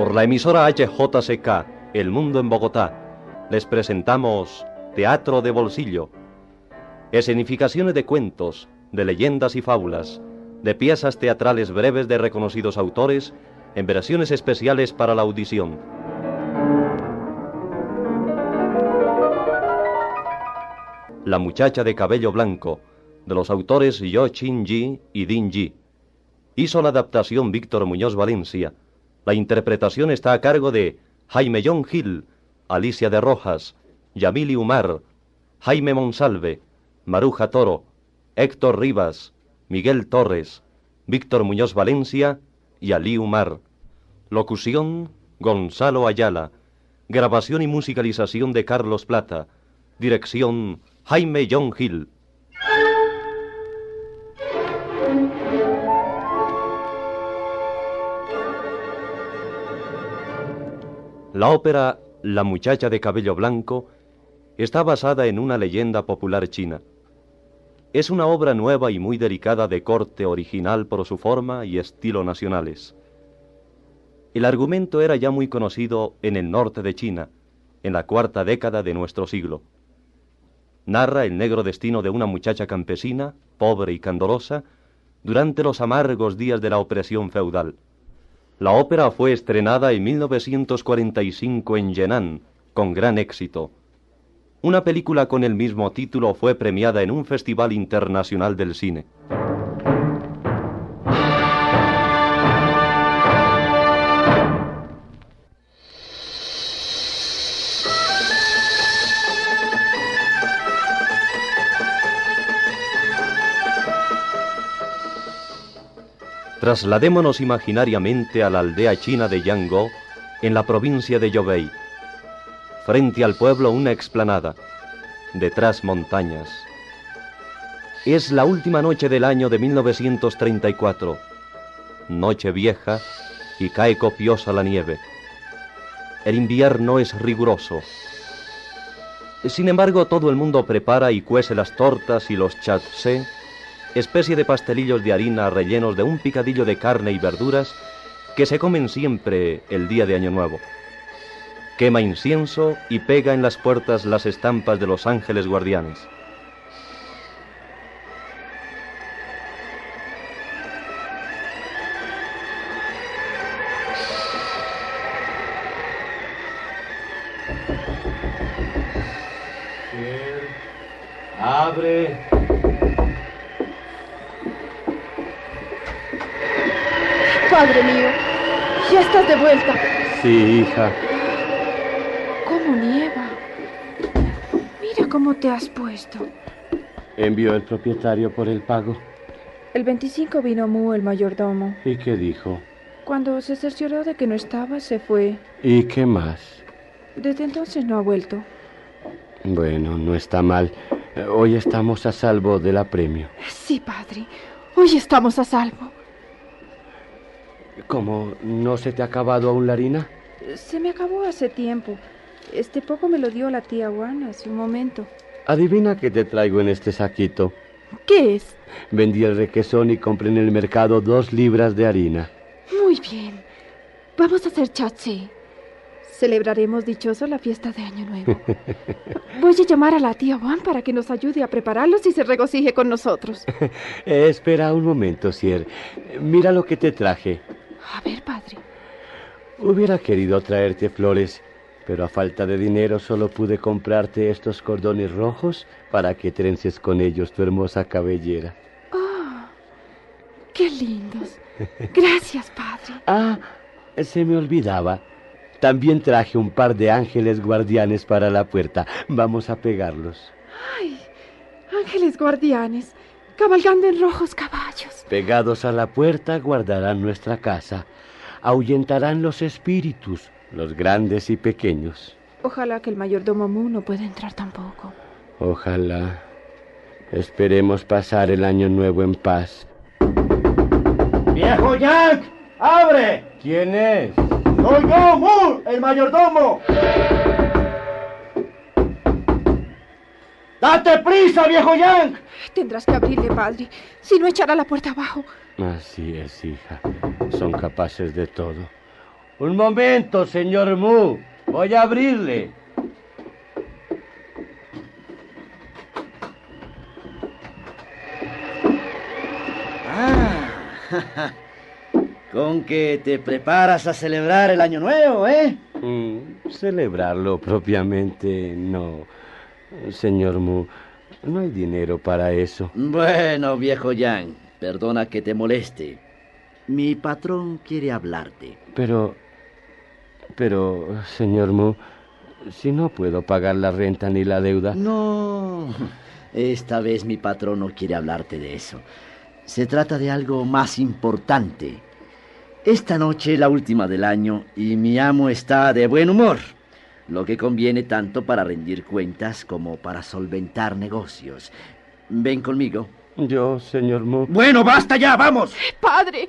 Por la emisora HJCK, El Mundo en Bogotá, les presentamos Teatro de Bolsillo. Escenificaciones de cuentos, de leyendas y fábulas, de piezas teatrales breves de reconocidos autores, en versiones especiales para la audición. La muchacha de cabello blanco, de los autores Yo Chin Ji y Din Ji. Hizo la adaptación Víctor Muñoz Valencia. La interpretación está a cargo de Jaime John Hill, Alicia de Rojas, Yamili Umar, Jaime Monsalve, Maruja Toro, Héctor Rivas, Miguel Torres, Víctor Muñoz Valencia y Ali Umar. Locución, Gonzalo Ayala. Grabación y musicalización de Carlos Plata. Dirección, Jaime John Hill. La ópera La muchacha de cabello blanco está basada en una leyenda popular china. Es una obra nueva y muy delicada de corte original por su forma y estilo nacionales. El argumento era ya muy conocido en el norte de China, en la cuarta década de nuestro siglo. Narra el negro destino de una muchacha campesina, pobre y candorosa, durante los amargos días de la opresión feudal. La ópera fue estrenada en 1945 en Yenan, con gran éxito. Una película con el mismo título fue premiada en un festival internacional del cine. Trasladémonos imaginariamente a la aldea china de Yango, en la provincia de Yobei. Frente al pueblo una explanada, detrás montañas. Es la última noche del año de 1934, noche vieja y cae copiosa la nieve. El invierno es riguroso. Sin embargo, todo el mundo prepara y cuece las tortas y los chatsé especie de pastelillos de harina rellenos de un picadillo de carne y verduras que se comen siempre el día de Año Nuevo. Quema incienso y pega en las puertas las estampas de los ángeles guardianes. Abre. Padre mío, ya estás de vuelta. Sí, hija. ¿Cómo nieva? Mira cómo te has puesto. Envió el propietario por el pago. El 25 vino Mu, el mayordomo. ¿Y qué dijo? Cuando se cercioró de que no estaba, se fue. ¿Y qué más? Desde entonces no ha vuelto. Bueno, no está mal. Eh, Hoy estamos a salvo del apremio. Sí, padre. Hoy estamos a salvo. ¿Cómo? ¿No se te ha acabado aún la harina? Se me acabó hace tiempo. Este poco me lo dio la tía Juana hace un momento. Adivina qué te traigo en este saquito. ¿Qué es? Vendí el requesón y compré en el mercado dos libras de harina. Muy bien. Vamos a hacer chatsé. Celebraremos dichoso la fiesta de Año Nuevo. Voy a llamar a la tía Juan para que nos ayude a prepararlos y se regocije con nosotros. Eh, espera un momento, Sier. Mira lo que te traje. A ver, padre. Hubiera querido traerte flores, pero a falta de dinero solo pude comprarte estos cordones rojos para que trences con ellos tu hermosa cabellera. ¡Oh! ¡Qué lindos! Gracias, padre. Ah, se me olvidaba. También traje un par de ángeles guardianes para la puerta. Vamos a pegarlos. ¡Ay! Ángeles guardianes, cabalgando en rojos caballos. Pegados a la puerta guardarán nuestra casa. Ahuyentarán los espíritus, los grandes y pequeños. Ojalá que el mayordomo Mu no pueda entrar tampoco. Ojalá. Esperemos pasar el año nuevo en paz. ¡Viejo Jack! ¡Abre! ¿Quién es? ¡Soy yo, Mu, el mayordomo! ¡Date prisa, viejo Yank! Tendrás que abrirle, padre. Si no, echará la puerta abajo. Así es, hija. Son capaces de todo. Un momento, señor Mu. Voy a abrirle. Ah, con que te preparas a celebrar el año nuevo, ¿eh? Mm, celebrarlo propiamente, no. Señor Mu, no hay dinero para eso. Bueno, viejo Yang, perdona que te moleste. Mi patrón quiere hablarte. Pero, pero, señor Mu, si no puedo pagar la renta ni la deuda. No, esta vez mi patrón no quiere hablarte de eso. Se trata de algo más importante. Esta noche es la última del año y mi amo está de buen humor, lo que conviene tanto para rendir cuentas como para solventar negocios. Ven conmigo. Yo, señor Mu. Bueno, basta ya, vamos. Padre,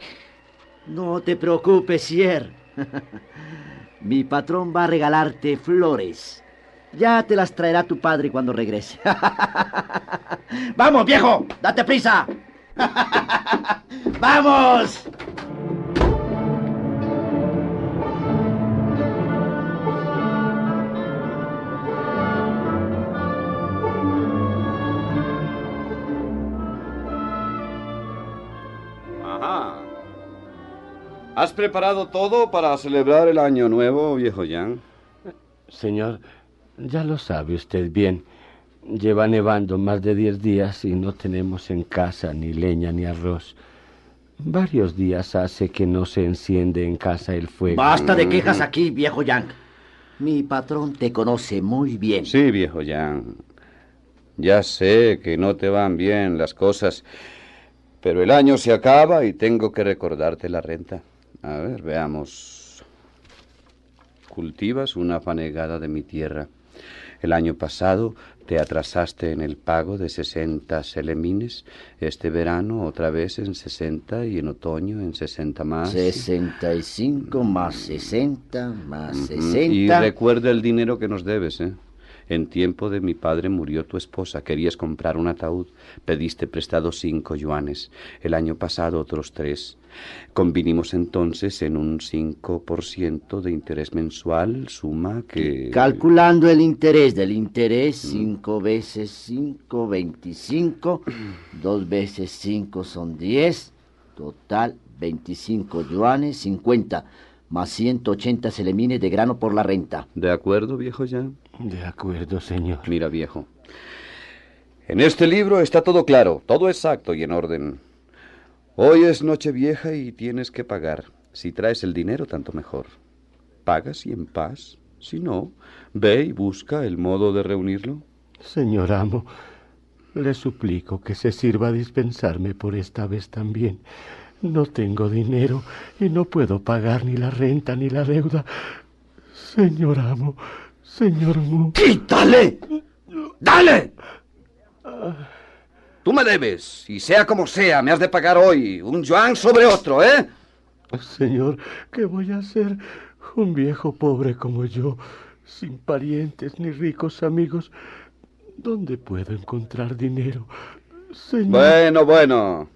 No te preocupes, Sier. Mi patrón va a regalarte flores. Ya te las traerá tu padre cuando regrese. ¡Vamos, viejo! ¡Date prisa! ¡Vamos! ¿Has preparado todo para celebrar el año nuevo, viejo Jan? Señor, ya lo sabe usted bien. Lleva nevando más de diez días y no tenemos en casa ni leña ni arroz. Varios días hace que no se enciende en casa el fuego. Basta de quejas aquí, viejo Yang. Mi patrón te conoce muy bien. Sí, viejo Jan. Ya sé que no te van bien las cosas, pero el año se acaba y tengo que recordarte la renta. A ver, veamos. Cultivas una fanegada de mi tierra. El año pasado te atrasaste en el pago de 60 selemines. Este verano otra vez en 60 y en otoño en 60 más. 65 más 60 más Ujú. 60. Y recuerda el dinero que nos debes, ¿eh? En tiempo de mi padre murió tu esposa. Querías comprar un ataúd. Pediste prestado cinco yuanes. El año pasado otros tres. Convinimos entonces en un 5% de interés mensual, suma que... Calculando el interés del interés, 5 veces 5, 25. 2 veces 5 son 10. Total, 25 yuanes, 50. Más 180 selemines de grano por la renta. ¿De acuerdo, viejo Jan? De acuerdo, señor. Mira, viejo. En este libro está todo claro, todo exacto y en orden. Hoy es Nochevieja y tienes que pagar. Si traes el dinero, tanto mejor. Pagas y en paz. Si no, ve y busca el modo de reunirlo. Señor amo, le suplico que se sirva a dispensarme por esta vez también. No tengo dinero y no puedo pagar ni la renta ni la deuda. Señor amo, señor Mu. ¡Quítale! ¡Dale! Tú me debes, y sea como sea, me has de pagar hoy un yuan sobre otro, ¿eh? Señor, ¿qué voy a hacer? Un viejo pobre como yo, sin parientes ni ricos amigos. ¿Dónde puedo encontrar dinero? Señor. Bueno, bueno.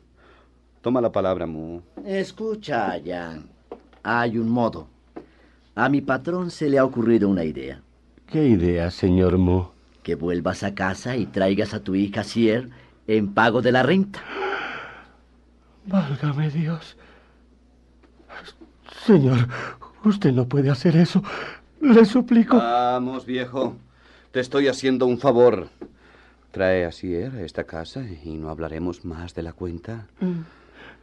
Toma la palabra, Mu. Escucha, Jan. Hay un modo. A mi patrón se le ha ocurrido una idea. ¿Qué idea, señor Mu? Que vuelvas a casa y traigas a tu hija Sier en pago de la renta. Válgame Dios. Señor, usted no puede hacer eso. Le suplico. Vamos, viejo. Te estoy haciendo un favor. Trae a Sier a esta casa y no hablaremos más de la cuenta.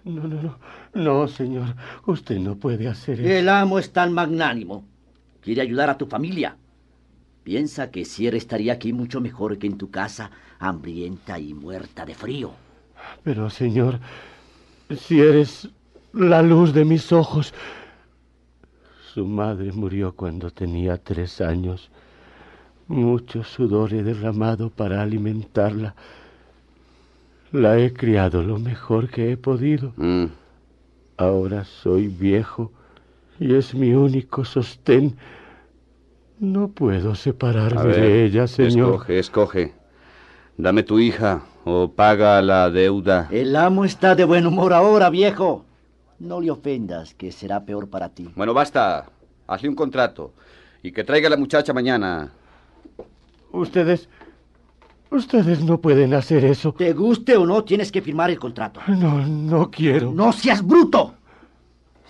No, no, no. No, señor. Usted no puede hacer eso. El amo es tan magnánimo. Quiere ayudar a tu familia. Piensa que Sier estaría aquí mucho mejor que en tu casa, hambrienta y muerta de frío. Pero, señor, si eres la luz de mis ojos. Su madre murió cuando tenía tres años. Mucho sudor he derramado para alimentarla. La he criado lo mejor que he podido. Mm. Ahora soy viejo y es mi único sostén. No puedo A separarme ver, de ella, señor. Escoge, escoge. Dame tu hija o paga la deuda. El amo está de buen humor ahora, viejo. No le ofendas, que será peor para ti. Bueno, basta. Hazle un contrato. Y que traiga a la muchacha mañana. Ustedes. Ustedes no pueden hacer eso. Te guste o no, tienes que firmar el contrato. No, no quiero. ¡No seas bruto!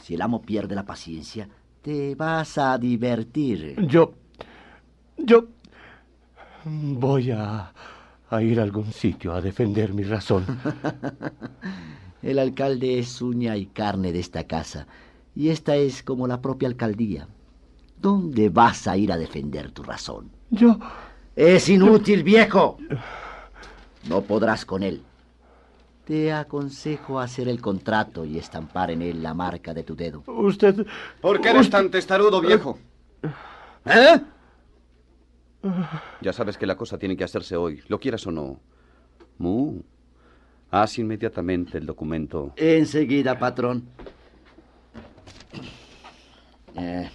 Si el amo pierde la paciencia, te vas a divertir. Yo. Yo. Voy a. a ir a algún sitio a defender mi razón. El alcalde es uña y carne de esta casa, y esta es como la propia alcaldía. ¿Dónde vas a ir a defender tu razón? Yo. Es inútil, viejo. No podrás con él. Te aconsejo hacer el contrato y estampar en él la marca de tu dedo. Usted. ¿Por qué eres tan testarudo, viejo? ¿Eh? Ya sabes que la cosa tiene que hacerse hoy, lo quieras o no. Mu, haz inmediatamente el documento. Enseguida, patrón. Eh,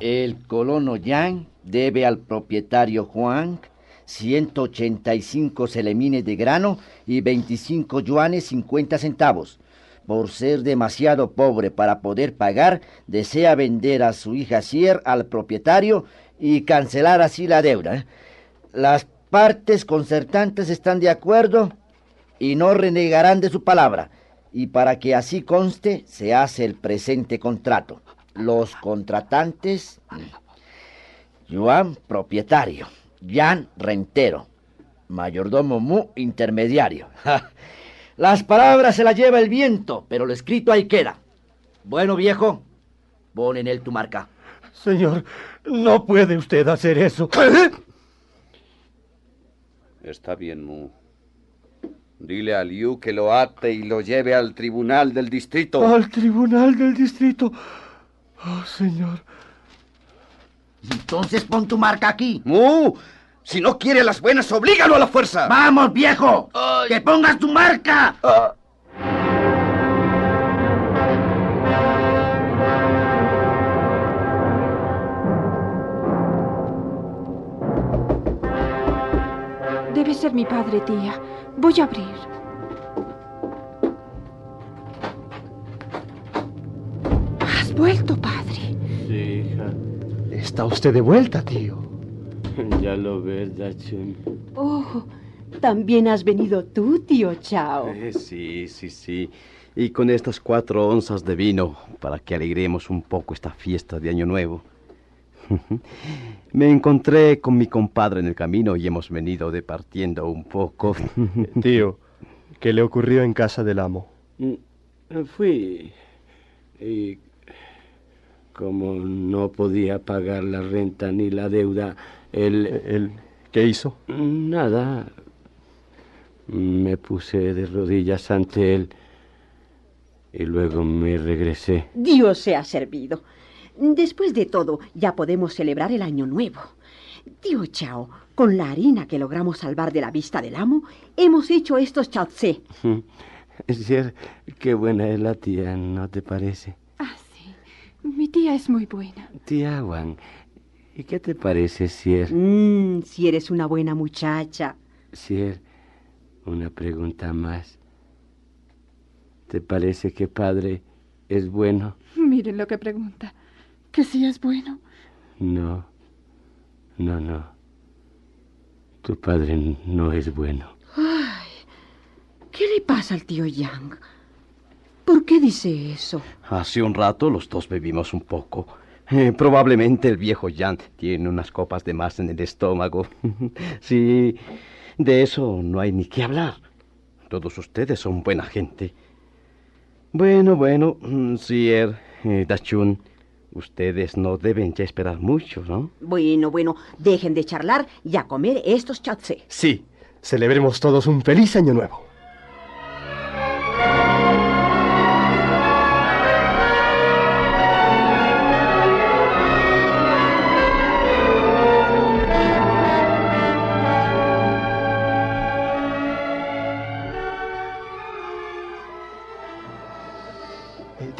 el colono Yang debe al propietario Juan 185 selemines de grano y 25 yuanes 50 centavos. Por ser demasiado pobre para poder pagar, desea vender a su hija Sier al propietario y cancelar así la deuda. Las partes concertantes están de acuerdo y no renegarán de su palabra. Y para que así conste, se hace el presente contrato. Los contratantes, Juan, propietario, Jan, rentero, mayordomo Mu, intermediario. Las palabras se las lleva el viento, pero lo escrito ahí queda. Bueno, viejo, pon en él tu marca. Señor, no puede usted hacer eso. Está bien, Mu. Dile a Liu que lo ate y lo lleve al tribunal del distrito. Al tribunal del distrito. Oh, señor. Entonces pon tu marca aquí. Mu, si no quiere las buenas, oblígalo a la fuerza. ¡Vamos, viejo! ¡Que pongas tu marca! Debe ser mi padre, tía. Voy a abrir. Has vuelto, padre. Sí, hija. Está usted de vuelta, tío. Ya lo ves, Dachun. Oh, también has venido tú, tío Chao. Eh, sí, sí, sí. Y con estas cuatro onzas de vino para que alegremos un poco esta fiesta de Año Nuevo. Me encontré con mi compadre en el camino y hemos venido departiendo un poco. Tío, ¿qué le ocurrió en casa del amo? Mm, Fui. Y como no podía pagar la renta ni la deuda, él... ¿El qué hizo? Nada. Me puse de rodillas ante él y luego me regresé. Dios se ha servido. Después de todo, ya podemos celebrar el año nuevo. Tío Chao, con la harina que logramos salvar de la vista del amo, hemos hecho estos chaotsé. Sier, qué buena es la tía, ¿no te parece? Sí. Mi tía es muy buena. Tía Wang, ¿y qué te parece, Sier? Mmm, si eres una buena muchacha. Sier, una pregunta más. ¿Te parece que padre es bueno? Miren lo que pregunta. Que si es bueno. No, no, no. Tu padre no es bueno. Ay, ¿qué le pasa al tío Yang? ¿Por qué dice eso? Hace un rato los dos bebimos un poco, Eh, probablemente el viejo Jan tiene unas copas de más en el estómago. sí, de eso no hay ni que hablar. Todos ustedes son buena gente. Bueno, bueno, mm, Sier, eh, Dachun, ustedes no deben ya esperar mucho, ¿no? Bueno, bueno, dejen de charlar y a comer estos chatsé. Sí, celebremos todos un feliz año nuevo.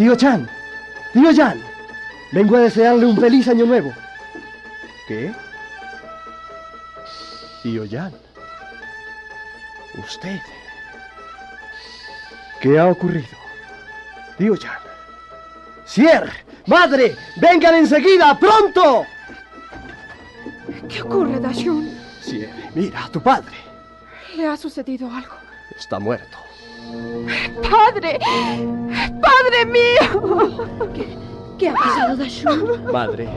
Tío Chan, tío Chan, vengo a desearle un feliz año nuevo. ¿Qué? Tío Jan. Usted. ¿Qué ha ocurrido? Tío Jan. ¡Sier! ¡Madre! ¡Vengan enseguida! ¡Pronto! ¿Qué ocurre, Dashun? Sier, mira, tu padre. ¿Le ha sucedido algo? Está muerto. ¡Padre! ¡Padre mío! ¿Qué, qué ha pasado, Dashun? Madre,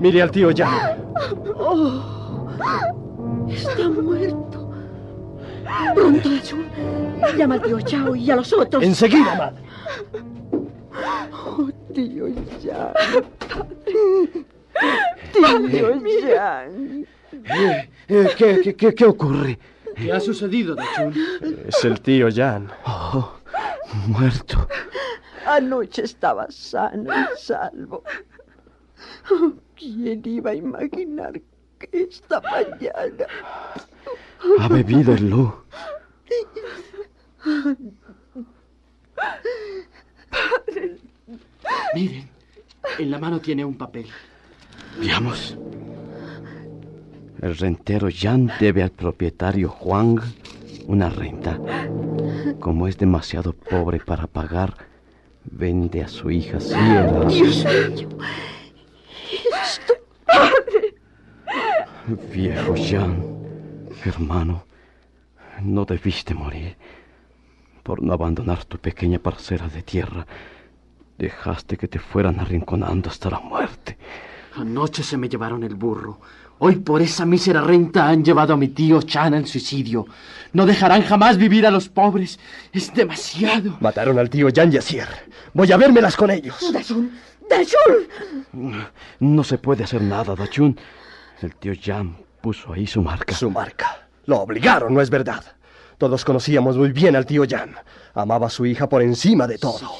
mire al tío Jan. Oh, está muerto. Pronto, Dashun. Llama al tío Chao y a los otros. Enseguida, madre. Oh, tío Jan. Tío Jan. Eh, eh, ¿qué, qué, qué, qué ocurre? ¿Qué ha sucedido, Dachun? Es el tío Jan. Oh, muerto. Anoche estaba sano y salvo. Oh, ¿Quién iba a imaginar que esta mañana... Ha bebido el Lu. Miren, en la mano tiene un papel. Veamos. El rentero Jan debe al propietario Juan una renta. Como es demasiado pobre para pagar, vende a su hija Sierra. Dios mío. Esto... Viejo Jan, hermano, no debiste morir. Por no abandonar tu pequeña parcela de tierra, dejaste que te fueran arrinconando hasta la muerte. Anoche se me llevaron el burro. Hoy por esa mísera renta han llevado a mi tío Chan al suicidio. No dejarán jamás vivir a los pobres. Es demasiado. Mataron al tío Jan y. Voy a vérmelas con ellos. Dachun, Dachun. No se puede hacer nada, Dachun. El tío Jan puso ahí su marca. Su marca. Lo obligaron, no es verdad. Todos conocíamos muy bien al tío Jan. Amaba a su hija por encima de todo.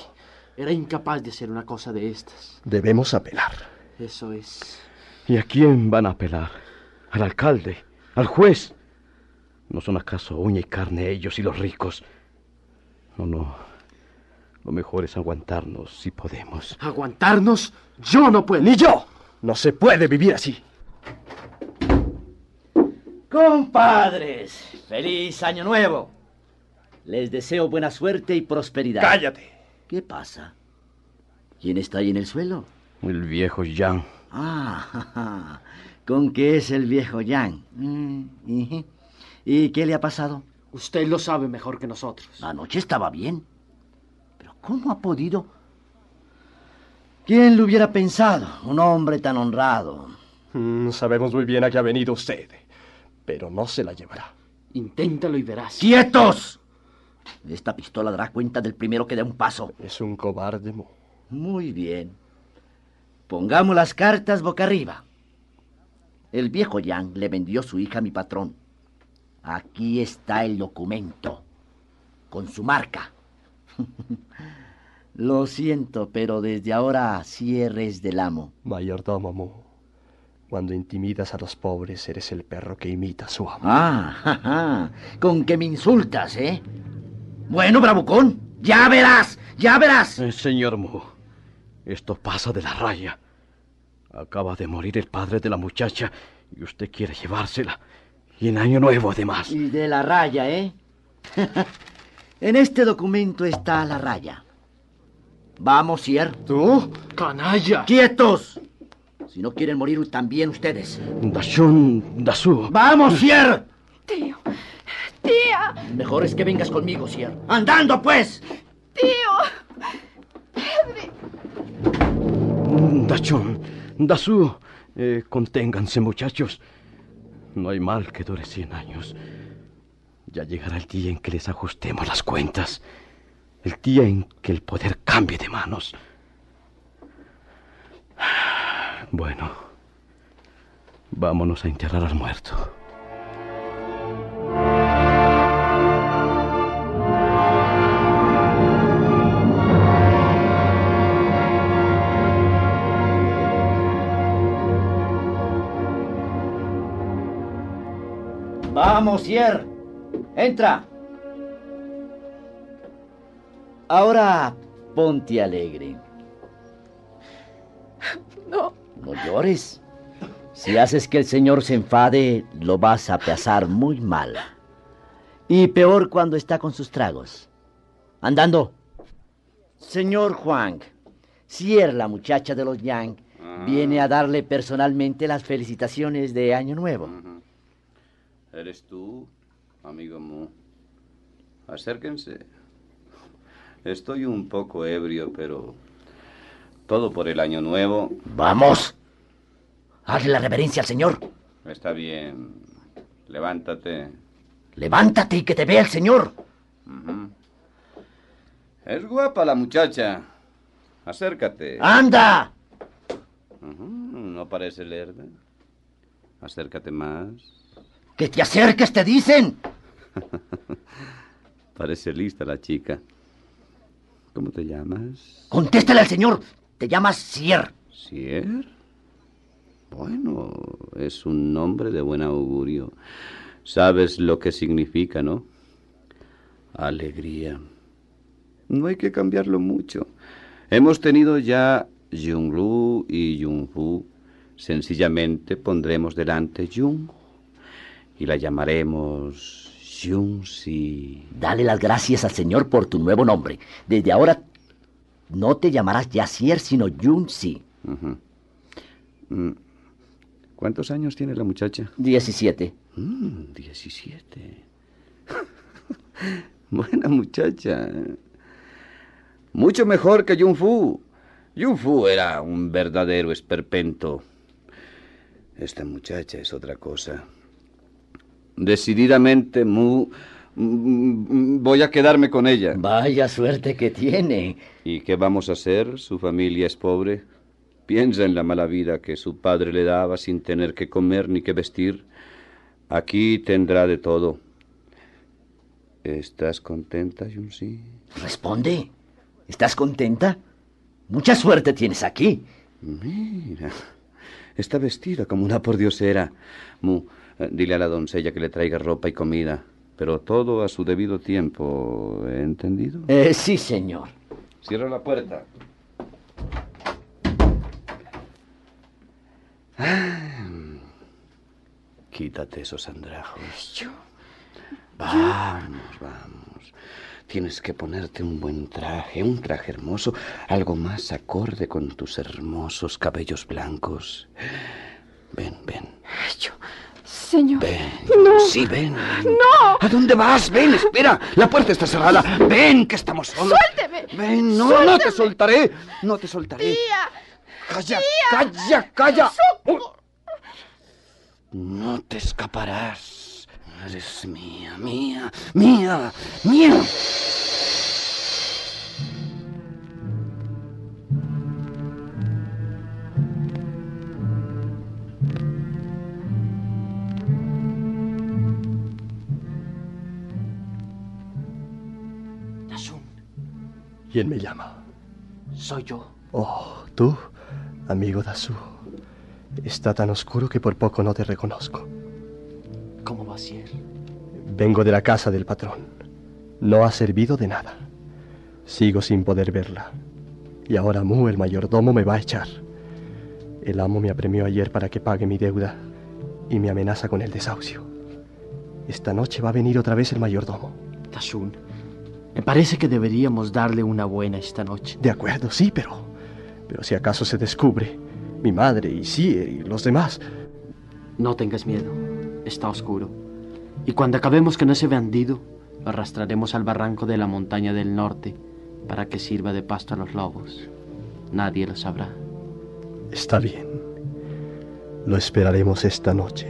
Era incapaz de hacer una cosa de estas. Debemos apelar. Eso es. ¿Y a quién van a apelar? ¿Al alcalde? ¿Al juez? ¿No son acaso uña y carne ellos y los ricos? No, no. Lo mejor es aguantarnos si podemos. ¿Aguantarnos? Yo no puedo. Ni yo. No se puede vivir así. Compadres, feliz año nuevo. Les deseo buena suerte y prosperidad. Cállate. ¿Qué pasa? ¿Quién está ahí en el suelo? El viejo Jan. Ah, ja, ja. ¿con qué es el viejo Jan? Mm. ¿Y qué le ha pasado? Usted lo sabe mejor que nosotros. Anoche estaba bien. Pero ¿cómo ha podido? ¿Quién lo hubiera pensado? Un hombre tan honrado. Mm, sabemos muy bien a qué ha venido usted. Pero no se la llevará. Inténtalo y verás. ¡Quietos! Esta pistola dará cuenta del primero que dé un paso. Es un cobarde, Mo. Muy bien. Pongamos las cartas boca arriba. El viejo Yang le vendió su hija a mi patrón. Aquí está el documento, con su marca. Lo siento, pero desde ahora cierres del amo. Mayordomo, Mo. Cuando intimidas a los pobres, eres el perro que imita a su amo. Ah, ja, ja. con que me insultas, ¿eh? Bueno, bravucón, ya verás, ya verás. Eh, señor Mu, esto pasa de la raya. Acaba de morir el padre de la muchacha y usted quiere llevársela. Y en Año Nuevo, además. Y de la raya, ¿eh? en este documento está la raya. Vamos, Sier. ¿Tú? ¡Canalla! ¡Quietos! Si no quieren morir también ustedes. Dashun, Dasu. ¡Vamos, Sier! Tío, tía, Mejor es que vengas conmigo, Sier. ¡Andando, pues! tío. Padre, Dachun, Dasu, eh, conténganse muchachos. No hay mal que dure cien años. Ya llegará el día en que les ajustemos las cuentas. El día en que el poder cambie de manos. Bueno, vámonos a enterrar al muerto. Vamos, Sier. Entra. Ahora ponte alegre. No. No llores. Si haces que el Señor se enfade, lo vas a pasar muy mal. Y peor cuando está con sus tragos. Andando. Señor Juan, Sier, la muchacha de los Yang, viene a darle personalmente las felicitaciones de Año Nuevo. ¿Eres tú, amigo Mu? Acérquense. Estoy un poco ebrio, pero todo por el año nuevo. Vamos. Hazle la reverencia al Señor. Está bien. Levántate. Levántate y que te vea el Señor. Es guapa la muchacha. Acércate. ¡Anda! No parece lerda. Acércate más. ¡Que te acerques, te dicen! Parece lista la chica. ¿Cómo te llamas? Contéstale al Señor. Te llamas Sier. ¿Sier? Bueno, es un nombre de buen augurio. Sabes lo que significa, ¿no? Alegría. No hay que cambiarlo mucho. Hemos tenido ya Junglu y Jungfu. Sencillamente pondremos delante Jung y la llamaremos Jungsi. Dale las gracias al Señor por tu nuevo nombre. Desde ahora no te llamarás ya Sier, sino Yunsi. Ujú. Mm. ¿Cuántos años tiene la muchacha? Diecisiete. Mm, 17. Buena muchacha. Mucho mejor que Yun Fu. Fu era un verdadero esperpento. Esta muchacha es otra cosa. Decididamente, Mu, voy a quedarme con ella. Vaya suerte que tiene. ¿Y qué vamos a hacer? Su familia es pobre. Piensa en la mala vida que su padre le daba sin tener que comer ni que vestir. Aquí tendrá de todo. ¿Estás contenta, Yunsi? Responde. ¿Estás contenta? Mucha suerte tienes aquí. Mira, está vestida como una pordiosera. Mu, dile a la doncella que le traiga ropa y comida, pero todo a su debido tiempo, ¿he entendido? Eh, sí, señor. Cierra la puerta. Ah, Quítate esos andrajos. Yo. Vamos, vamos. Tienes que ponerte un buen traje, un traje hermoso, algo más acorde con tus hermosos cabellos blancos. Ven, ven. Yo. Señor. Ven. No. Sí, ven. No. ¿A dónde vas? Ven, espera. La puerta está cerrada. Ven, que estamos solos. Suélteme. Ven, no, no te soltaré. No te soltaré. Tía. Calla, Tía. calla, calla. Socorro. No te escaparás. Eres mía, mía, mía, mía. ¿Quién me llama? soy yo. Oh, tú, amigo Dasu. Está tan oscuro que por poco no te reconozco. ¿Cómo va, Sier? Vengo de la casa del patrón. No ha servido de nada. Sigo sin poder verla. Y ahora Mu, el mayordomo, me va a echar. El amo me apremió ayer para que pague mi deuda y me amenaza con el desahucio. Esta noche va a venir otra vez el mayordomo. Dasun, me parece que deberíamos darle una buena esta noche. De acuerdo, sí, pero... Pero si acaso se descubre, mi madre y Sier y los demás... No tengas miedo, está oscuro. Y cuando acabemos con ese bandido, lo arrastraremos al barranco de la montaña del norte para que sirva de pasto a los lobos. Nadie lo sabrá. Está bien. Lo esperaremos esta noche.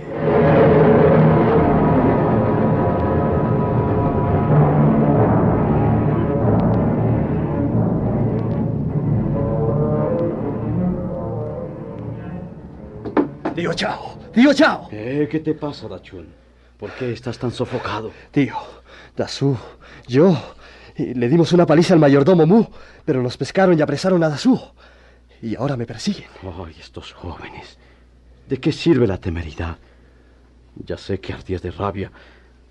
Tío Chao, tío Chao. Eh, ¿Qué te pasa, Dachun? ¿Por qué estás tan sofocado? Tío, Dasu, yo. eh, Le dimos una paliza al mayordomo Mu, pero nos pescaron y apresaron a Dasu. Y ahora me persiguen. Ay, estos jóvenes. ¿De qué sirve la temeridad? Ya sé que ardías de rabia,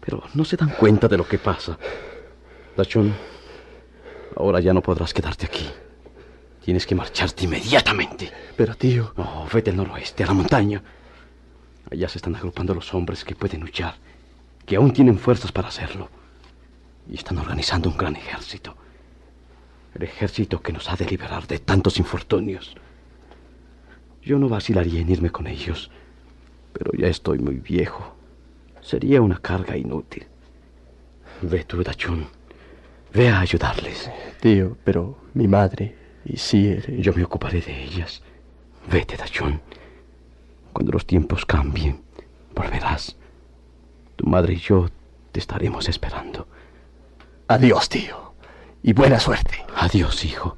pero no se dan cuenta de lo que pasa. Dachun, ahora ya no podrás quedarte aquí. Tienes que marcharte inmediatamente. Pero tío, Oh, vete al noroeste, a la montaña. Allá se están agrupando los hombres que pueden luchar, que aún tienen fuerzas para hacerlo. Y están organizando un gran ejército. El ejército que nos ha de liberar de tantos infortunios. Yo no vacilaría en irme con ellos, pero ya estoy muy viejo. Sería una carga inútil. Ve tú, Dachun. Ve a ayudarles. tío, pero mi madre y Sier. Yo me ocuparé de ellas. Vete, Dachun. Cuando los tiempos cambien, volverás. Tu madre y yo te estaremos esperando. Adiós, tío. Y buena suerte. Adiós, hijo.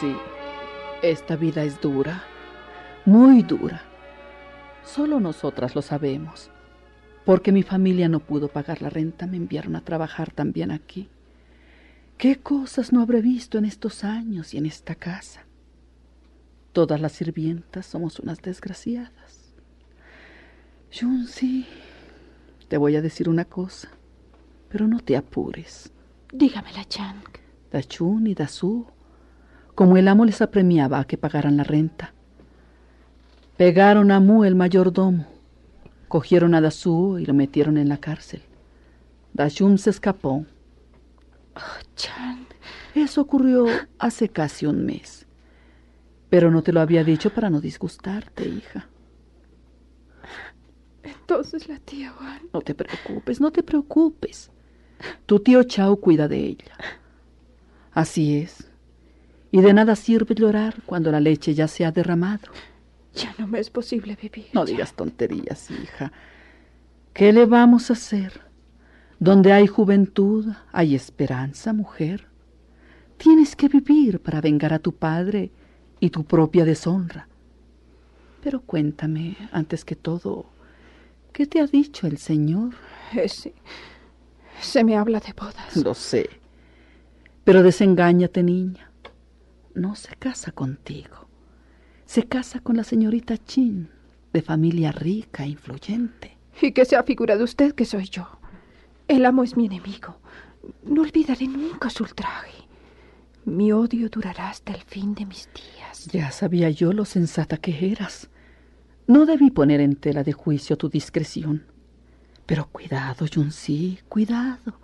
Yunsi, esta vida es dura, muy dura. Solo nosotras lo sabemos. Porque mi familia no pudo pagar la renta, me enviaron a trabajar también aquí. ¿Qué cosas no habré visto en estos años y en esta casa? Todas las sirvientas somos unas desgraciadas. Yunsi, te voy a decir una cosa, pero no te apures. Dígamela, Chang. Dachun y Dasu, como el amo les apremiaba a que pagaran la renta. Pegaron a Mu el mayordomo, cogieron a Dasu y lo metieron en la cárcel. Dachun se escapó. Oh, Chang. Eso ocurrió hace casi un mes. Pero no te lo había dicho para no disgustarte, hija. Entonces la tía Juan. No te preocupes, no te preocupes. Tu tío Chao cuida de ella. Así es. Y de nada sirve llorar cuando la leche ya se ha derramado. Ya no me es posible vivir. No digas tonterías, hija. ¿Qué le vamos a hacer? Donde hay juventud, hay esperanza, mujer. Tienes que vivir para vengar a tu padre y tu propia deshonra. Pero cuéntame, antes que todo, ¿qué te ha dicho el Señor? Eh, sí. Se me habla de bodas. Lo sé. Pero desengáñate, niña. No se casa contigo. Se casa con la señorita Chin, de familia rica e influyente. Y que se ha figurado usted que soy yo. El amo es mi enemigo. No olvidaré nunca su ultraje. Mi odio durará hasta el fin de mis días. Ya sabía yo lo sensata que eras. No debí poner en tela de juicio tu discreción. Pero cuidado, Yunsi, cuidado.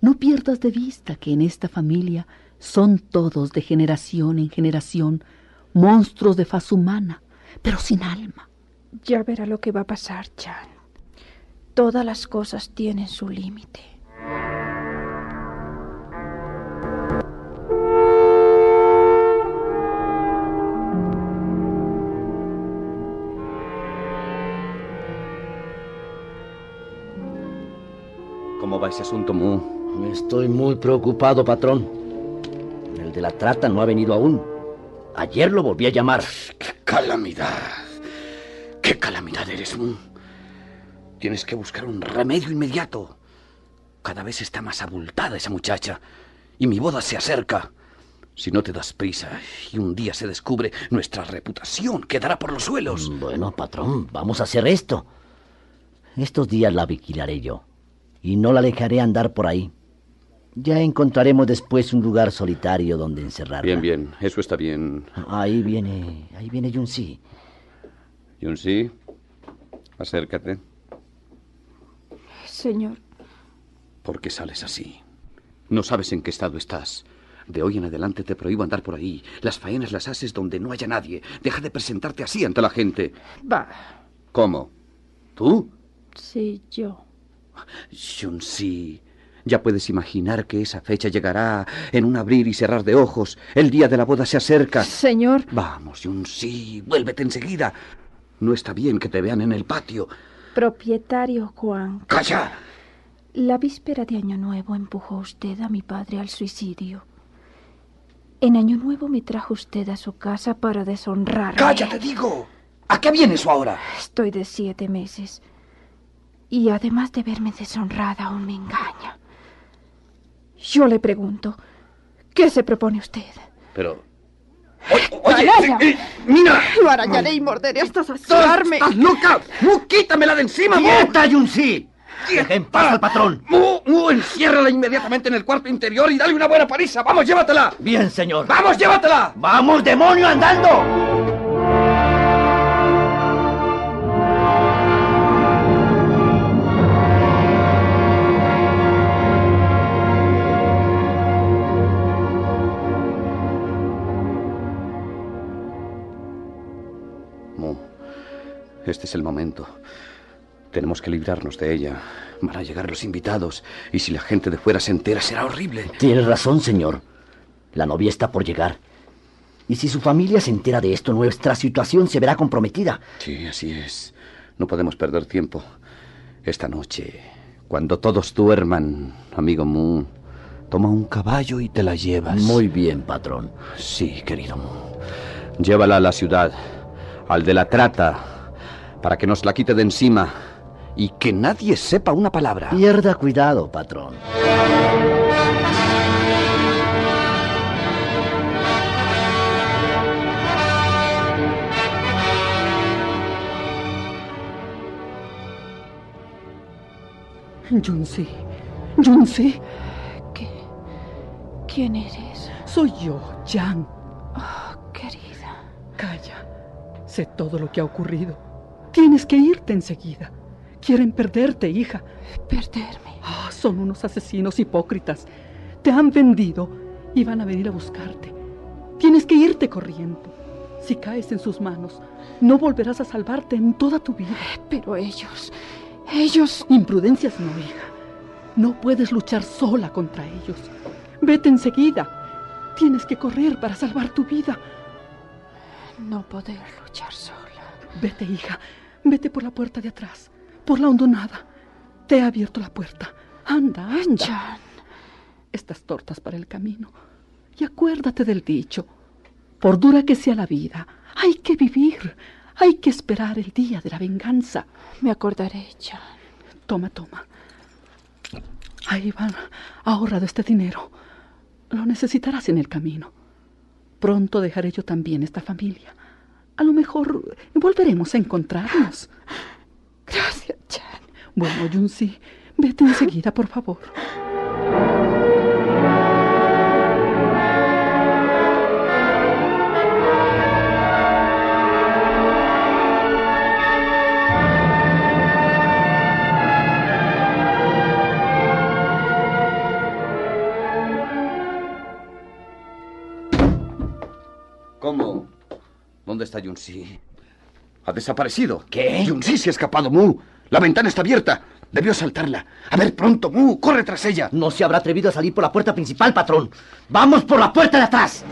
No pierdas de vista que en esta familia son todos de generación en generación monstruos de faz humana, pero sin alma. Ya verá lo que va a pasar, Chan. Todas las cosas tienen su límite. ¿Cómo va ese asunto, Mu? Estoy muy preocupado, patrón. El de la trata no ha venido aún. Ayer lo volví a llamar. ¡Qué calamidad! ¡Qué calamidad eres, Mu! Tienes que buscar un remedio inmediato. Cada vez está más abultada esa muchacha. Y mi boda se acerca. Si no te das prisa y un día se descubre, nuestra reputación quedará por los suelos. Bueno, patrón, vamos a hacer esto. Estos días la vigilaré yo. Y no la dejaré andar por ahí. Ya encontraremos después un lugar solitario donde encerrarla. Bien, bien, eso está bien. Ahí viene, ahí viene Yunsi. Yunsi, acércate. Señor, ¿Por qué sales así? No sabes en qué estado estás. De hoy en adelante te prohíbo andar por ahí. Las faenas las haces donde no haya nadie. Deja de presentarte así ante la gente. Va. ¿Cómo? ¿Tú? Sí, yo. Shunsi, ya puedes imaginar que esa fecha llegará en un abrir y cerrar de ojos. El día de la boda se acerca. Señor. Vamos, Shunsi, vuélvete enseguida. No está bien que te vean en el patio. Propietario Juan. ¡Calla! La víspera de Año Nuevo empujó usted a mi padre al suicidio. En Año Nuevo me trajo usted a su casa para deshonrarme. ¡Cállate, digo! ¿A qué viene eso ahora? Estoy de siete meses. Y además de verme deshonrada, aún me engaña. Yo le pregunto, ¿qué se propone usted? Pero... Oye, eh, ¡Mira! Lo arañaré y morderé hasta saciarme. ¡Estás loca! ¡Mu, quítamela de encima, Mu! ¡Quieta, Yunsi! Deja en paz al patrón. ¡Mu, Mu, enciérrala inmediatamente en el cuarto interior y dale una buena paliza! ¡Vamos, llévatela! Bien, señor. ¡Vamos, llévatela! ¡Vamos, demonio, andando! Este es el momento. Tenemos que librarnos de ella. Van a llegar los invitados y si la gente de fuera se entera será horrible. Tienes razón, señor. La novia está por llegar. Y si su familia se entera de esto, nuestra situación se verá comprometida. Sí, así es. No podemos perder tiempo. Esta noche, cuando todos duerman, amigo Mu, toma un caballo y te la llevas. Muy bien, patrón. Sí, querido Mu. Llévala a la ciudad, al de la trata, para que nos la quite de encima y que nadie sepa una palabra. Pierda cuidado, patrón. Junsi, Junsi, ¿Qué? ¿Quién eres? soy yo, Jan. Oh, querida. Calla. Sé todo lo que ha ocurrido. Tienes que irte enseguida. Quieren perderte, hija. Perderme. Ah, son unos asesinos hipócritas. Te han vendido y van a venir a buscarte. Tienes que irte corriendo. Si caes en sus manos, no volverás a salvarte en toda tu vida. Pero ellos, ellos... Imprudencias no, hija. No puedes luchar sola contra ellos. Vete enseguida. Tienes que correr para salvar tu vida. No poder luchar sola. Vete, hija. Vete por la puerta de atrás. Por la hondonada. Te he abierto la puerta. Anda, anda. Jan. Estas tortas para el camino. Y acuérdate del dicho. Por dura que sea la vida, hay que vivir. Hay que esperar el día de la venganza. Me acordaré, Jan. Toma, toma. Ahí van, ahorrado este dinero. Lo necesitarás en el camino. Pronto dejaré yo también esta familia. A lo mejor volveremos a encontrarnos. Gracias, Jan. Bueno, Junsi, vete enseguida, por favor. ¿Dónde está Yunsi? Ha desaparecido. ¿Qué? Yunsi se ha escapado, Mu. La ventana está abierta. Debió saltarla. A ver, pronto, Mu. Corre tras ella. No se habrá atrevido a salir por la puerta principal, patrón. ¡Vamos por la puerta de atrás!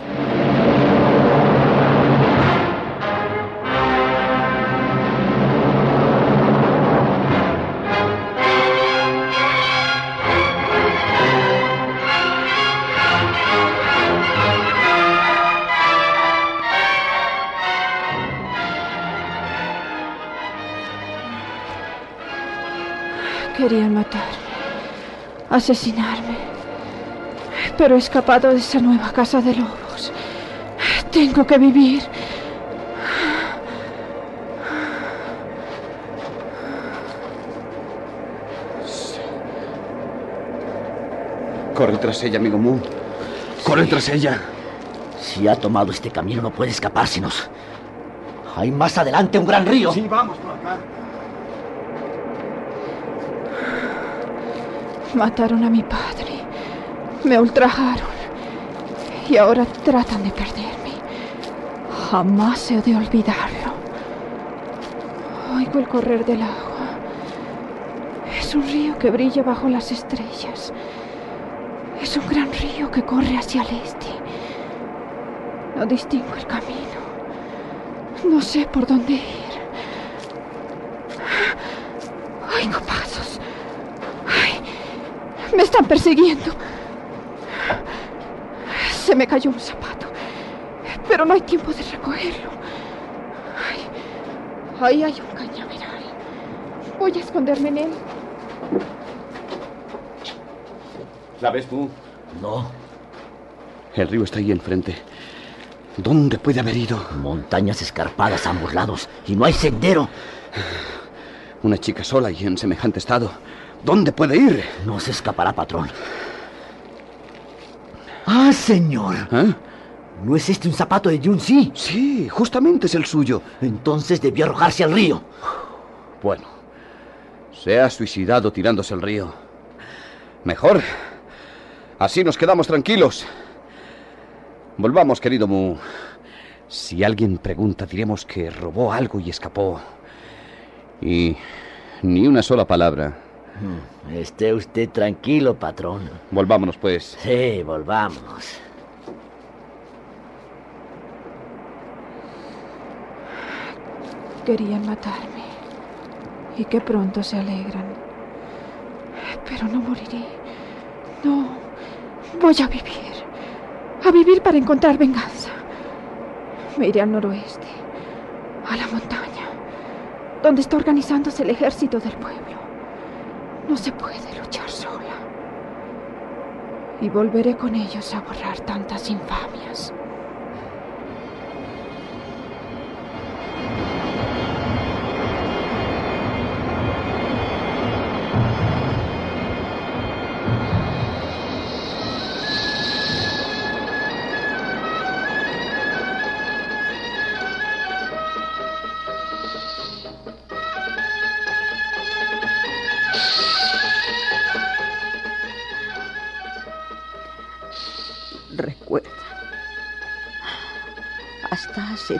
Asesinarme. Pero he escapado de esa nueva casa de lobos. Tengo que vivir. Corre tras ella, amigo Mu. Corre tras ella. Si ha tomado este camino, no puede escapársenos. Hay más adelante un gran río. Sí, vamos por acá. Mataron a mi padre. Me ultrajaron. Y ahora tratan de perderme. Jamás he de olvidarlo. Oigo el correr del agua. Es un río que brilla bajo las estrellas. Es un gran río que corre hacia el este. No distingo el camino. No sé por dónde ir. Oigo me están persiguiendo. Se me cayó un zapato. Pero no hay tiempo de recogerlo. Ay, ahí hay un cañaveral. Voy a esconderme en él. ¿La ves tú? No. El río está ahí enfrente. ¿Dónde puede haber ido? Montañas escarpadas a ambos lados y no hay sendero. Una chica sola y en semejante estado. ¿Dónde puede ir? No se escapará, patrón. Ah, señor. ¿Eh? ¿No es este un zapato de Junsi? Sí, justamente es el suyo. Entonces debió arrojarse al río. Bueno, se ha suicidado tirándose al río. Mejor. Así nos quedamos tranquilos. Volvamos, querido Mu. Si alguien pregunta, diremos que robó algo y escapó. Y ni una sola palabra. Hmm, Esté usted tranquilo, patrón. Volvámonos, pues. Sí, volvámonos. Querían matarme. Y que pronto se alegran. Pero no moriré. No. Voy a vivir. A vivir para encontrar venganza. Me iré al noroeste. A la montaña. Donde está organizándose el ejército del pueblo. No se puede luchar sola. Y volveré con ellos a borrar tantas infamias.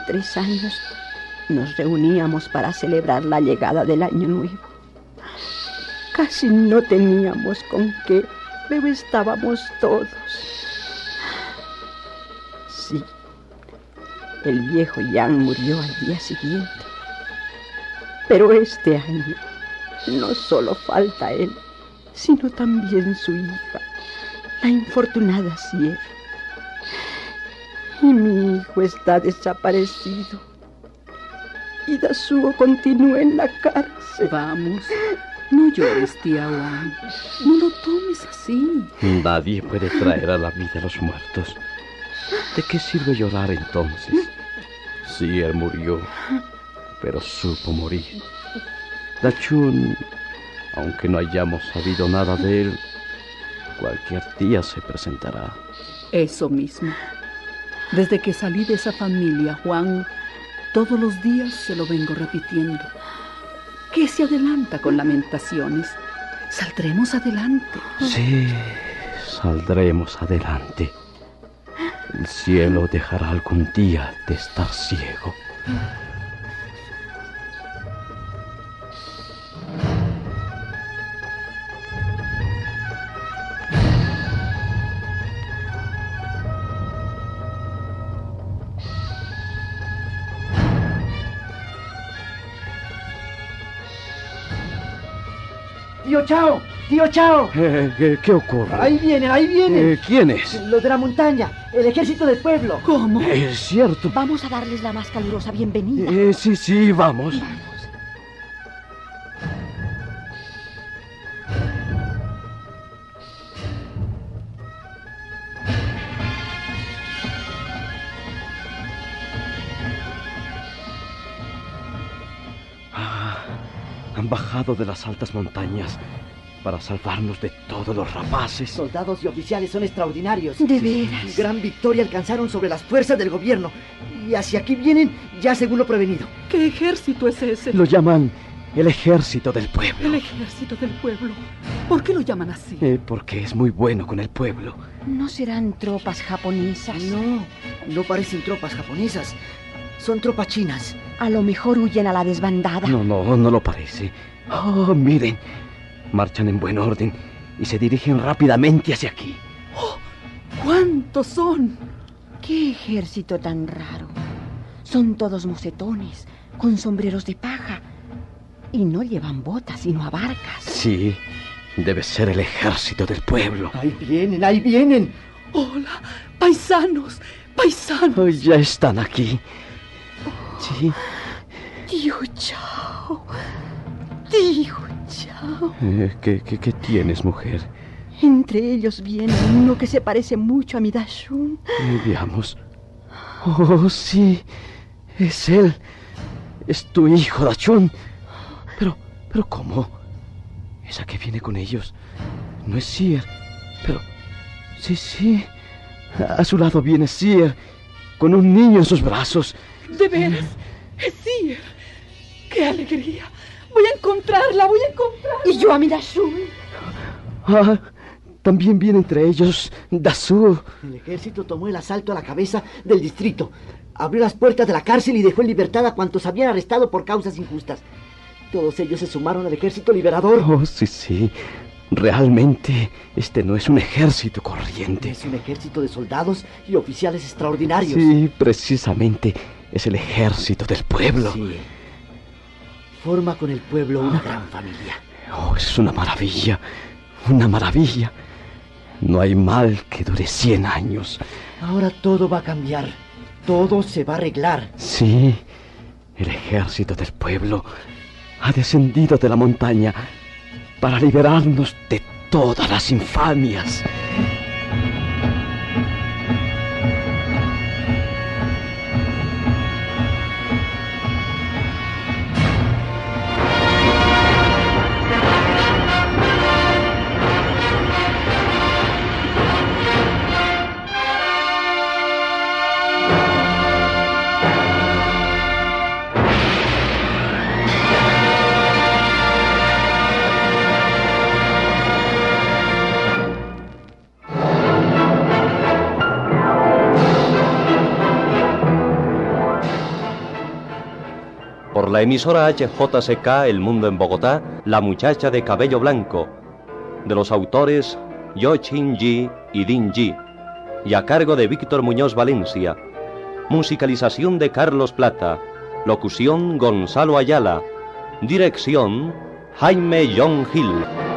Tres años nos reuníamos para celebrar la llegada del año nuevo. Casi no teníamos con qué, pero estábamos todos. Sí, el viejo Jan murió al día siguiente. Pero este año no solo falta él, sino también su hija, la infortunada Sierra. Y mi hijo está desaparecido. Y Dasuo continúa en la cárcel. Vamos, no llores, tía Juan. No lo tomes así. Nadie puede traer a la vida a los muertos. ¿De qué sirve llorar entonces? Sí, él murió, pero supo morir. Dachun, aunque no hayamos sabido nada de él, cualquier día se presentará. Eso mismo. Desde que salí de esa familia, Juan, todos los días se lo vengo repitiendo. ¿Qué se adelanta con lamentaciones? Saldremos adelante. Sí, saldremos adelante. El cielo dejará algún día de estar ciego. Chao, tío Chao. Eh, ¿qué, qué ocurre? Ahí vienen, ahí vienen. Eh, ¿Quién es? Los de la montaña, el ejército del pueblo. ¿Cómo? Es cierto. Vamos a darles la más calurosa bienvenida. Eh, sí, sí, vamos. Ah, bajado de las altas montañas para salvarnos de todos los rapaces. Soldados y oficiales son extraordinarios. De veras. Gran victoria alcanzaron sobre las fuerzas del gobierno. Y hacia aquí vienen ya según lo prevenido. ¿Qué ejército es ese? Lo llaman El ejército del pueblo. El ejército del pueblo. ¿Por qué lo llaman así? Eh, porque es muy bueno con el pueblo. ¿No serán tropas japonesas? No, no parecen tropas japonesas. Son tropas chinas. A lo mejor huyen a la desbandada. No, no, no lo parece. Oh, miren. Marchan en buen orden y se dirigen rápidamente hacia aquí. Oh, ¿Cuántos son? ¡Qué ejército tan raro! Son todos mocetones, con sombreros de paja. Y no llevan botas, sino abarcas. Sí, debe ser el ejército del pueblo. Ahí vienen, ahí vienen. Hola, paisanos, paisanos. Oh, ya están aquí. Sí. Tío Chao. Tío Chao. Eh, ¿qué, qué, qué tienes, mujer? Entre ellos viene uno que se parece mucho a mi Dashun. Eh, veamos. Oh, sí. Es él. Es tu hijo, Dachun. Pero, pero ¿cómo? Esa que viene con ellos no es Sier. Pero, sí, sí. A su lado viene Sier, con un niño en sus brazos. ¿De veras? Es Sier. ¡Qué alegría! Voy a encontrarla, voy a encontrarla. Y yo a mi Dashun. Ah, también viene entre ellos Dasu. El ejército tomó el asalto a la cabeza del distrito. Abrió las puertas de la cárcel y dejó en libertad a cuantos habían arrestado por causas injustas. Todos ellos se sumaron al ejército liberador. Oh, sí, sí. Realmente, este no es un ejército corriente. Es un ejército de soldados y oficiales extraordinarios. Sí, precisamente. Es el ejército del pueblo. Sí. Forma con el pueblo una gran familia. Oh, es una maravilla. Una maravilla. No hay mal que dure cien años. Ahora todo va a cambiar. Todo se va a arreglar. Sí. El ejército del pueblo ha descendido de la montaña para liberarnos de todas las infamias. La emisora HJCK El Mundo en Bogotá, La muchacha de cabello blanco, de los autores Yo Chin Ji y Din Ji, y a cargo de Víctor Muñoz Valencia. Musicalización de Carlos Plata, locución Gonzalo Ayala, dirección Jaime John Hill.